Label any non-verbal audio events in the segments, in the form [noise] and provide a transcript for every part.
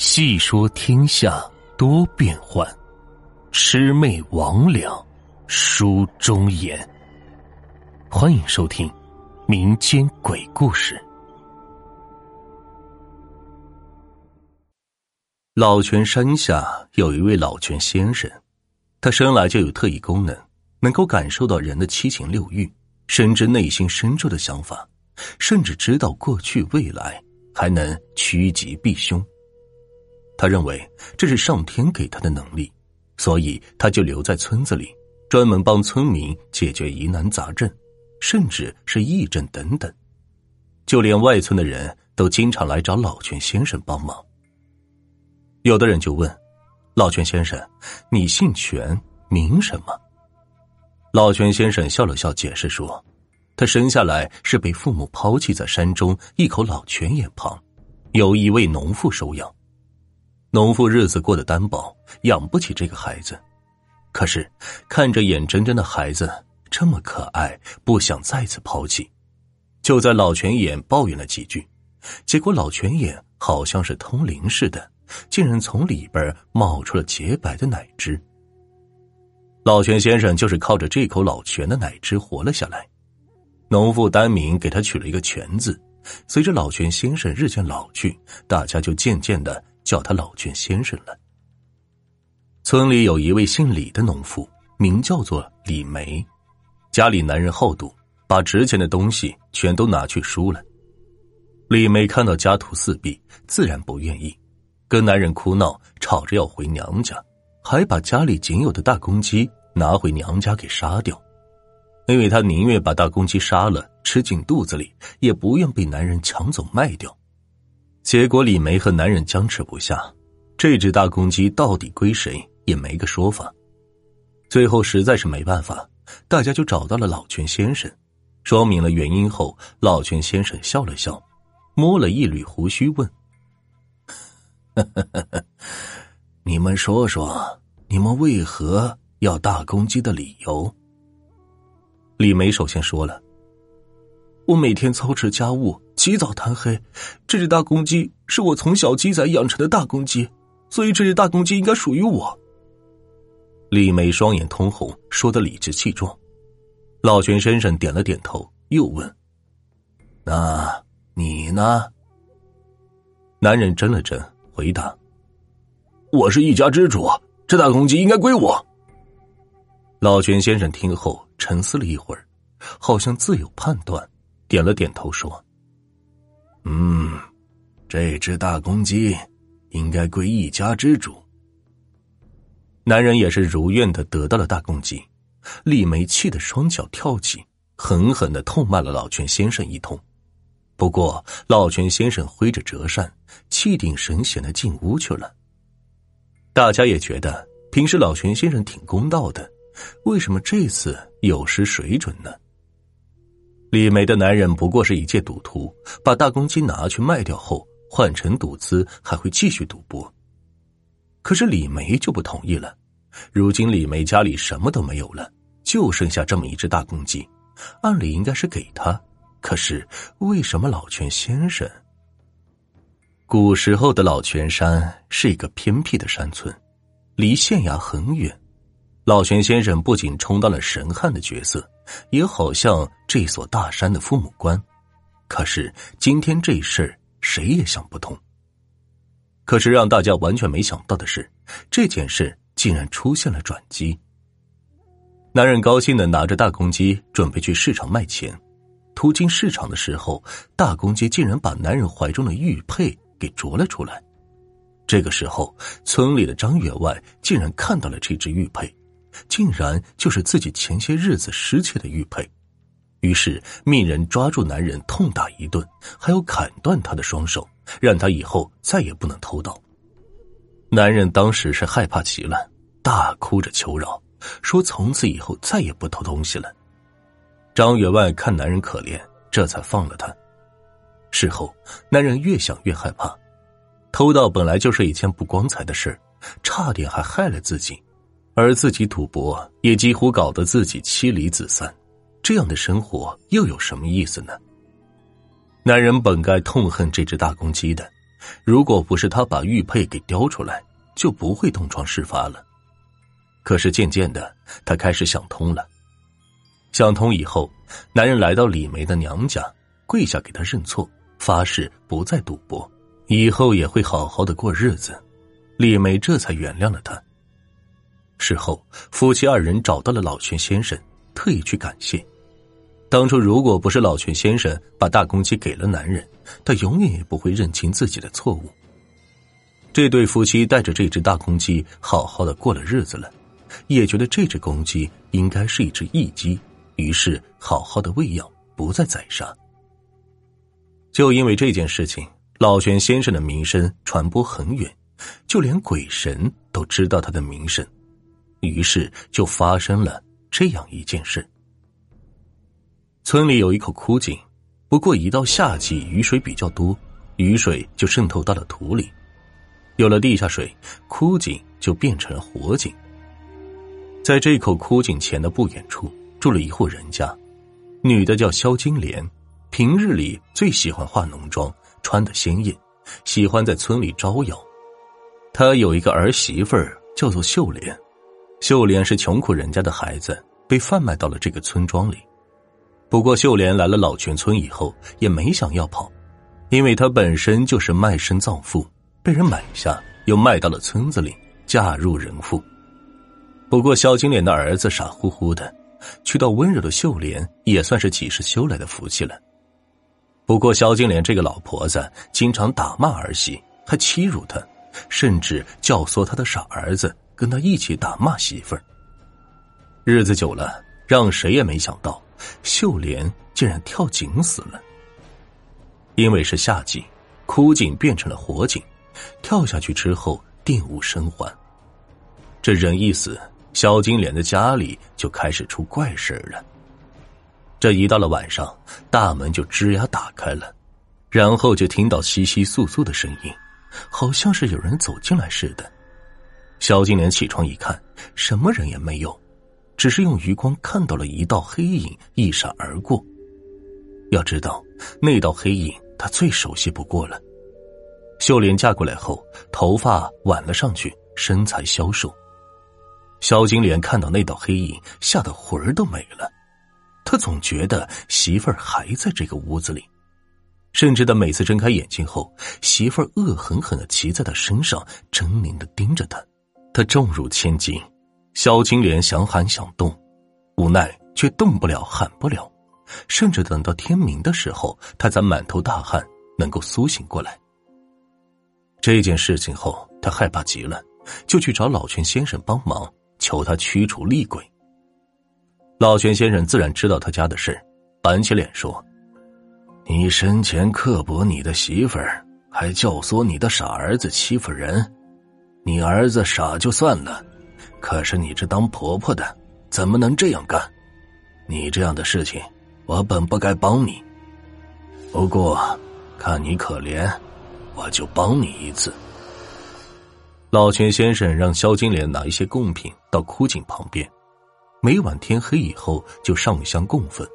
细说天下多变幻，魑魅魍魉书中言。欢迎收听民间鬼故事。老泉山下有一位老泉先生，他生来就有特异功能，能够感受到人的七情六欲，深知内心深处的想法，甚至知道过去未来，还能趋吉避凶。他认为这是上天给他的能力，所以他就留在村子里，专门帮村民解决疑难杂症，甚至是疫症等等。就连外村的人都经常来找老泉先生帮忙。有的人就问：“老泉先生，你姓泉，名什么？”老泉先生笑了笑，解释说：“他生下来是被父母抛弃在山中一口老泉眼旁，由一位农妇收养。农妇日子过得单薄，养不起这个孩子。可是看着眼睁睁的孩子这么可爱，不想再次抛弃，就在老泉眼抱怨了几句，结果老泉眼好像是通灵似的。”竟然从里边冒出了洁白的奶汁。老泉先生就是靠着这口老泉的奶汁活了下来。农妇单名给他取了一个“泉”字。随着老泉先生日渐老去，大家就渐渐的叫他老卷先生了。村里有一位姓李的农妇，名叫做李梅，家里男人好赌，把值钱的东西全都拿去输了。李梅看到家徒四壁，自然不愿意。跟男人哭闹，吵着要回娘家，还把家里仅有的大公鸡拿回娘家给杀掉，因为他宁愿把大公鸡杀了吃进肚子里，也不愿被男人抢走卖掉。结果李梅和男人僵持不下，这只大公鸡到底归谁也没个说法。最后实在是没办法，大家就找到了老泉先生，说明了原因后，老泉先生笑了笑，摸了一缕胡须问。[laughs] 你们说说，你们为何要大公鸡的理由？李梅首先说了：“我每天操持家务，起早贪黑，这只大公鸡是我从小鸡仔养成的大公鸡，所以这只大公鸡应该属于我。”李梅双眼通红，说的理直气壮。老泉先生点了点头，又问：“那你呢？”男人怔了怔。回答：“我是一家之主，这大公鸡应该归我。”老泉先生听后沉思了一会儿，好像自有判断，点了点头说：“嗯，这只大公鸡应该归一家之主。”男人也是如愿的得到了大公鸡，丽梅气得双脚跳起，狠狠的痛骂了老泉先生一通。不过，老泉先生挥着折扇，气定神闲的进屋去了。大家也觉得平时老泉先生挺公道的，为什么这次有失水准呢？李梅的男人不过是一介赌徒，把大公鸡拿去卖掉后换成赌资，还会继续赌博。可是李梅就不同意了。如今李梅家里什么都没有了，就剩下这么一只大公鸡，按理应该是给他。可是，为什么老泉先生？古时候的老泉山是一个偏僻的山村，离县衙很远。老泉先生不仅充当了神汉的角色，也好像这所大山的父母官。可是今天这事儿谁也想不通。可是让大家完全没想到的是，这件事竟然出现了转机。男人高兴的拿着大公鸡，准备去市场卖钱。途经市场的时候，大公鸡竟然把男人怀中的玉佩给啄了出来。这个时候，村里的张员外竟然看到了这只玉佩，竟然就是自己前些日子失窃的玉佩。于是命人抓住男人痛打一顿，还要砍断他的双手，让他以后再也不能偷盗。男人当时是害怕极了，大哭着求饶，说从此以后再也不偷东西了。张员外看男人可怜，这才放了他。事后，男人越想越害怕，偷盗本来就是一件不光彩的事差点还害了自己，而自己赌博也几乎搞得自己妻离子散，这样的生活又有什么意思呢？男人本该痛恨这只大公鸡的，如果不是他把玉佩给叼出来，就不会东窗事发了。可是渐渐的，他开始想通了。想通以后，男人来到李梅的娘家，跪下给她认错，发誓不再赌博，以后也会好好的过日子。李梅这才原谅了他。事后，夫妻二人找到了老泉先生，特意去感谢。当初如果不是老泉先生把大公鸡给了男人，他永远也不会认清自己的错误。这对夫妻带着这只大公鸡好好的过了日子了，也觉得这只公鸡应该是一只异鸡，于是好好的喂养，不再宰杀。就因为这件事情，老泉先生的名声传播很远，就连鬼神都知道他的名声，于是就发生了这样一件事。村里有一口枯井，不过一到夏季雨水比较多，雨水就渗透到了土里，有了地下水，枯井就变成了活井。在这口枯井前的不远处住了一户人家，女的叫肖金莲，平日里最喜欢化浓妆，穿的鲜艳，喜欢在村里招摇。她有一个儿媳妇儿叫做秀莲，秀莲是穷苦人家的孩子，被贩卖到了这个村庄里。不过，秀莲来了老泉村以后，也没想要跑，因为她本身就是卖身葬父，被人买下，又卖到了村子里，嫁入人妇。不过，肖金莲的儿子傻乎乎的，娶到温柔的秀莲，也算是几世修来的福气了。不过，肖金莲这个老婆子经常打骂儿媳，还欺辱她，甚至教唆她的傻儿子跟他一起打骂媳妇儿。日子久了，让谁也没想到。秀莲竟然跳井死了，因为是夏季，枯井变成了活井，跳下去之后定无生还。这人一死，萧金莲的家里就开始出怪事了。这一到了晚上，大门就吱呀打开了，然后就听到窸窸窣窣的声音，好像是有人走进来似的。萧金莲起床一看，什么人也没有。只是用余光看到了一道黑影一闪而过。要知道，那道黑影他最熟悉不过了。秀莲嫁过来后，头发挽了上去，身材消瘦。萧金莲看到那道黑影，吓得魂儿都没了。他总觉得媳妇儿还在这个屋子里，甚至他每次睁开眼睛后，媳妇儿恶狠狠的骑在他身上，狰狞的盯着他。他重如千斤。萧金莲想喊想动，无奈却动不了，喊不了，甚至等到天明的时候，他才满头大汗，能够苏醒过来。这件事情后，他害怕极了，就去找老泉先生帮忙，求他驱除厉鬼。老泉先生自然知道他家的事，板起脸说：“你生前刻薄你的媳妇儿，还教唆你的傻儿子欺负人，你儿子傻就算了。”可是你这当婆婆的，怎么能这样干？你这样的事情，我本不该帮你。不过，看你可怜，我就帮你一次。老泉先生让肖金莲拿一些贡品到枯井旁边，每晚天黑以后就上香供奉，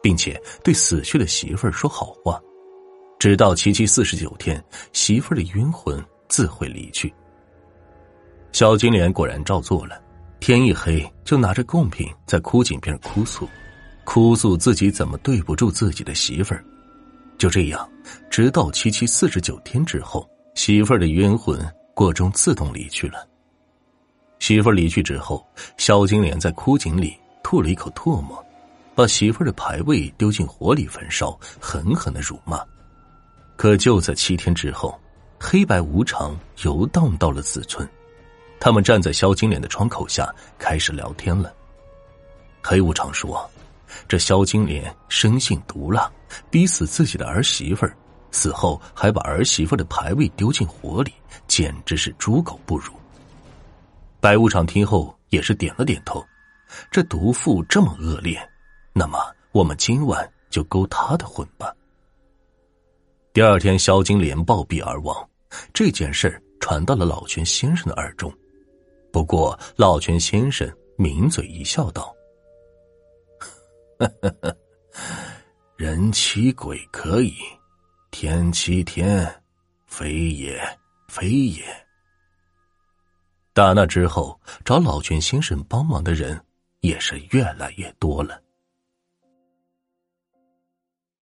并且对死去的媳妇儿说好话，直到七七四十九天，媳妇儿的冤魂自会离去。小金莲果然照做了，天一黑就拿着贡品在枯井边哭诉，哭诉自己怎么对不住自己的媳妇儿。就这样，直到七七四十九天之后，媳妇儿的冤魂过中自动离去了。媳妇儿离去之后，小金莲在枯井里吐了一口唾沫，把媳妇儿的牌位丢进火里焚烧，狠狠的辱骂。可就在七天之后，黑白无常游荡到了子村。他们站在萧金莲的窗口下开始聊天了。黑无常说：“这萧金莲生性毒辣，逼死自己的儿媳妇儿，死后还把儿媳妇的牌位丢进火里，简直是猪狗不如。”白无常听后也是点了点头。这毒妇这么恶劣，那么我们今晚就勾她的魂吧。第二天，萧金莲暴毙而亡，这件事传到了老泉先生的耳中。不过，老泉先生抿嘴一笑，道：“ [laughs] 人欺鬼可以，天欺天，非也，非也。打那之后，找老泉先生帮忙的人也是越来越多了。